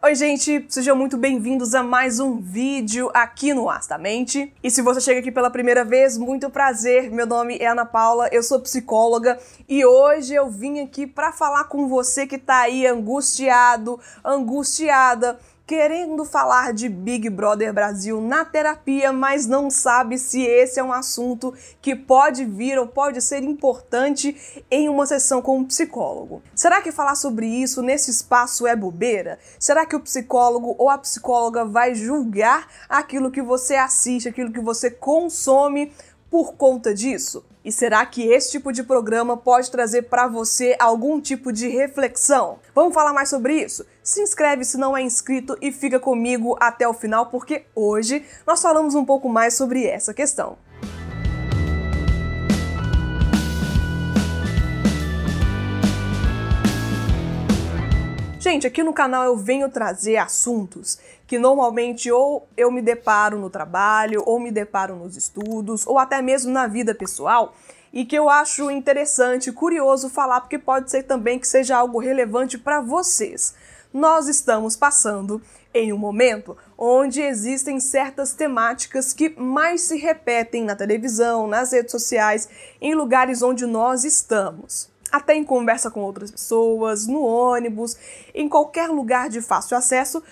Oi, gente, sejam muito bem-vindos a mais um vídeo aqui no Astamente. E se você chega aqui pela primeira vez, muito prazer. Meu nome é Ana Paula, eu sou psicóloga e hoje eu vim aqui para falar com você que tá aí angustiado, angustiada querendo falar de Big Brother Brasil na terapia, mas não sabe se esse é um assunto que pode vir ou pode ser importante em uma sessão com um psicólogo. Será que falar sobre isso nesse espaço é bobeira? Será que o psicólogo ou a psicóloga vai julgar aquilo que você assiste, aquilo que você consome por conta disso? E será que esse tipo de programa pode trazer para você algum tipo de reflexão? Vamos falar mais sobre isso? Se inscreve se não é inscrito e fica comigo até o final, porque hoje nós falamos um pouco mais sobre essa questão. Gente, aqui no canal eu venho trazer assuntos que normalmente ou eu me deparo no trabalho, ou me deparo nos estudos, ou até mesmo na vida pessoal, e que eu acho interessante, curioso falar, porque pode ser também que seja algo relevante para vocês. Nós estamos passando em um momento onde existem certas temáticas que mais se repetem na televisão, nas redes sociais, em lugares onde nós estamos até em conversa com outras pessoas, no ônibus, em qualquer lugar de fácil acesso,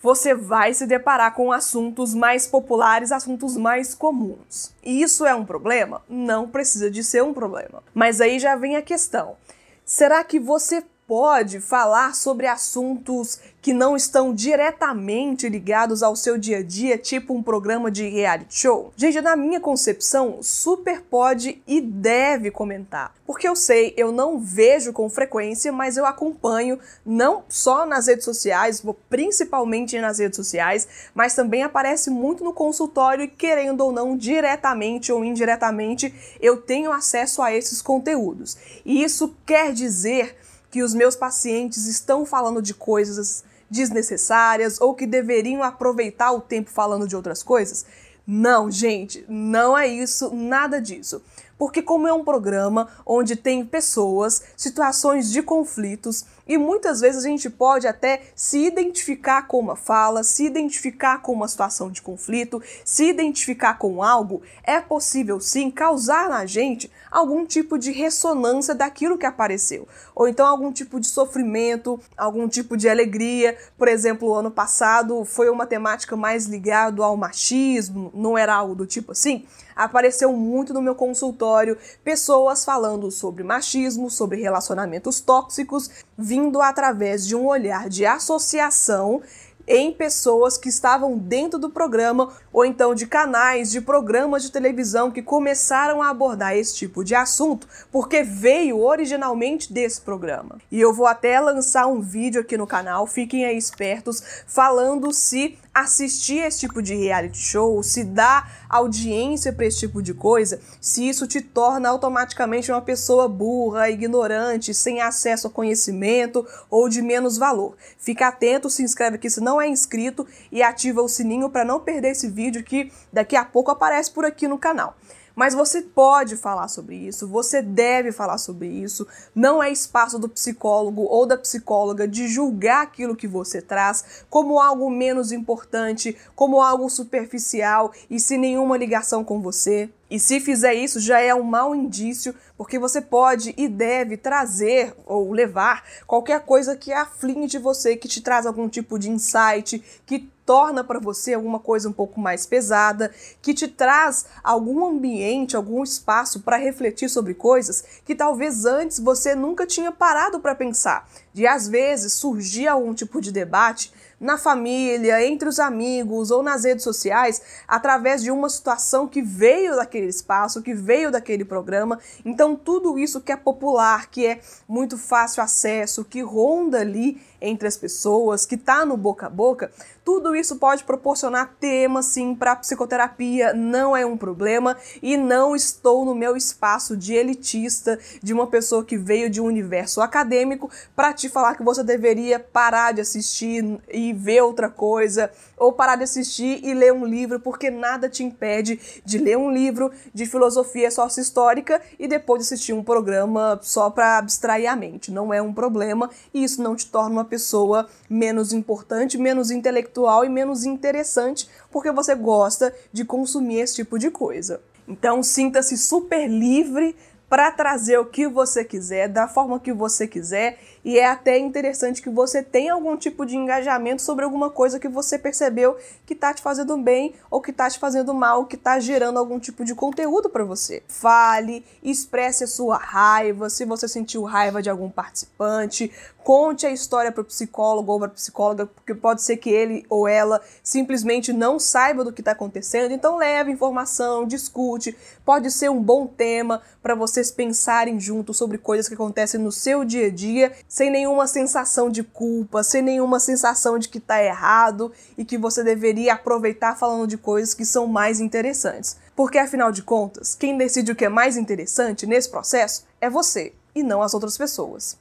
você vai se deparar com assuntos mais populares, assuntos mais comuns. E isso é um problema? Não precisa de ser um problema. Mas aí já vem a questão: será que você pode falar sobre assuntos que não estão diretamente ligados ao seu dia a dia, tipo um programa de reality show? Gente, na minha concepção, super pode e deve comentar. Porque eu sei, eu não vejo com frequência, mas eu acompanho não só nas redes sociais, principalmente nas redes sociais, mas também aparece muito no consultório e querendo ou não, diretamente ou indiretamente, eu tenho acesso a esses conteúdos. E isso quer dizer que os meus pacientes estão falando de coisas desnecessárias ou que deveriam aproveitar o tempo falando de outras coisas? Não, gente, não é isso, nada disso. Porque, como é um programa onde tem pessoas, situações de conflitos, e muitas vezes a gente pode até se identificar com uma fala, se identificar com uma situação de conflito, se identificar com algo, é possível sim causar na gente algum tipo de ressonância daquilo que apareceu, ou então algum tipo de sofrimento, algum tipo de alegria. Por exemplo, ano passado foi uma temática mais ligada ao machismo, não era algo do tipo assim. Apareceu muito no meu consultório pessoas falando sobre machismo, sobre relacionamentos tóxicos, vindo através de um olhar de associação em pessoas que estavam dentro do programa ou então de canais, de programas de televisão que começaram a abordar esse tipo de assunto, porque veio originalmente desse programa. E eu vou até lançar um vídeo aqui no canal, fiquem aí espertos, falando se assistir esse tipo de reality show, se dá audiência para esse tipo de coisa, se isso te torna automaticamente uma pessoa burra, ignorante, sem acesso a conhecimento ou de menos valor. Fica atento, se inscreve aqui se não é inscrito e ativa o sininho para não perder esse vídeo que daqui a pouco aparece por aqui no canal. Mas você pode falar sobre isso, você deve falar sobre isso. Não é espaço do psicólogo ou da psicóloga de julgar aquilo que você traz como algo menos importante, como algo superficial e sem nenhuma ligação com você. E se fizer isso, já é um mau indício, porque você pode e deve trazer ou levar qualquer coisa que aflige você, que te traz algum tipo de insight, que torna para você alguma coisa um pouco mais pesada, que te traz algum ambiente, algum espaço para refletir sobre coisas que talvez antes você nunca tinha parado para pensar. De às vezes surgir algum tipo de debate na família, entre os amigos ou nas redes sociais, através de uma situação que veio daquele espaço, que veio daquele programa. Então, tudo isso que é popular, que é muito fácil acesso, que ronda ali entre as pessoas, que está no boca a boca, tudo isso pode proporcionar tema sim para psicoterapia, não é um problema e não estou no meu espaço de elitista, de uma pessoa que veio de um universo acadêmico para te falar que você deveria parar de assistir e ver outra coisa, ou parar de assistir e ler um livro, porque nada te impede de ler um livro de filosofia sócio-histórica e depois assistir um programa só para abstrair a mente. Não é um problema e isso não te torna uma pessoa menos importante, menos intelectual e menos interessante, porque você gosta de consumir esse tipo de coisa. Então sinta-se super livre para trazer o que você quiser, da forma que você quiser, e é até interessante que você tenha algum tipo de engajamento sobre alguma coisa que você percebeu que tá te fazendo bem ou que tá te fazendo mal, que tá gerando algum tipo de conteúdo para você. Fale, expresse a sua raiva, se você sentiu raiva de algum participante, conte a história para o psicólogo ou para a psicóloga, porque pode ser que ele ou ela simplesmente não saiba do que está acontecendo. Então leve informação, discute, pode ser um bom tema para vocês pensarem juntos sobre coisas que acontecem no seu dia a dia sem nenhuma sensação de culpa, sem nenhuma sensação de que está errado e que você deveria aproveitar falando de coisas que são mais interessantes. Porque afinal de contas, quem decide o que é mais interessante nesse processo é você e não as outras pessoas.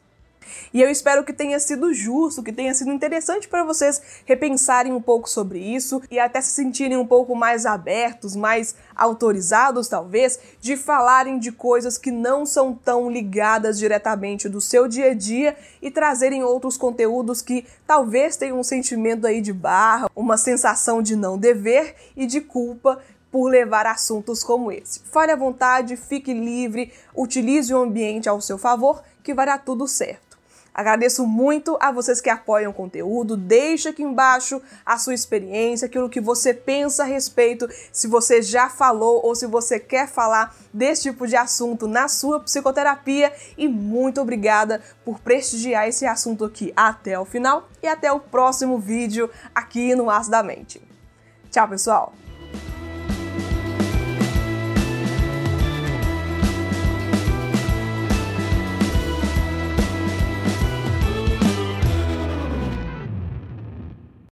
E eu espero que tenha sido justo, que tenha sido interessante para vocês repensarem um pouco sobre isso e até se sentirem um pouco mais abertos, mais autorizados, talvez, de falarem de coisas que não são tão ligadas diretamente do seu dia a dia e trazerem outros conteúdos que talvez tenham um sentimento aí de barra, uma sensação de não dever e de culpa por levar assuntos como esse. Fale à vontade, fique livre, utilize o ambiente ao seu favor, que vai dar tudo certo. Agradeço muito a vocês que apoiam o conteúdo. Deixe aqui embaixo a sua experiência, aquilo que você pensa a respeito, se você já falou ou se você quer falar desse tipo de assunto na sua psicoterapia. E muito obrigada por prestigiar esse assunto aqui até o final e até o próximo vídeo aqui no As da Mente. Tchau, pessoal!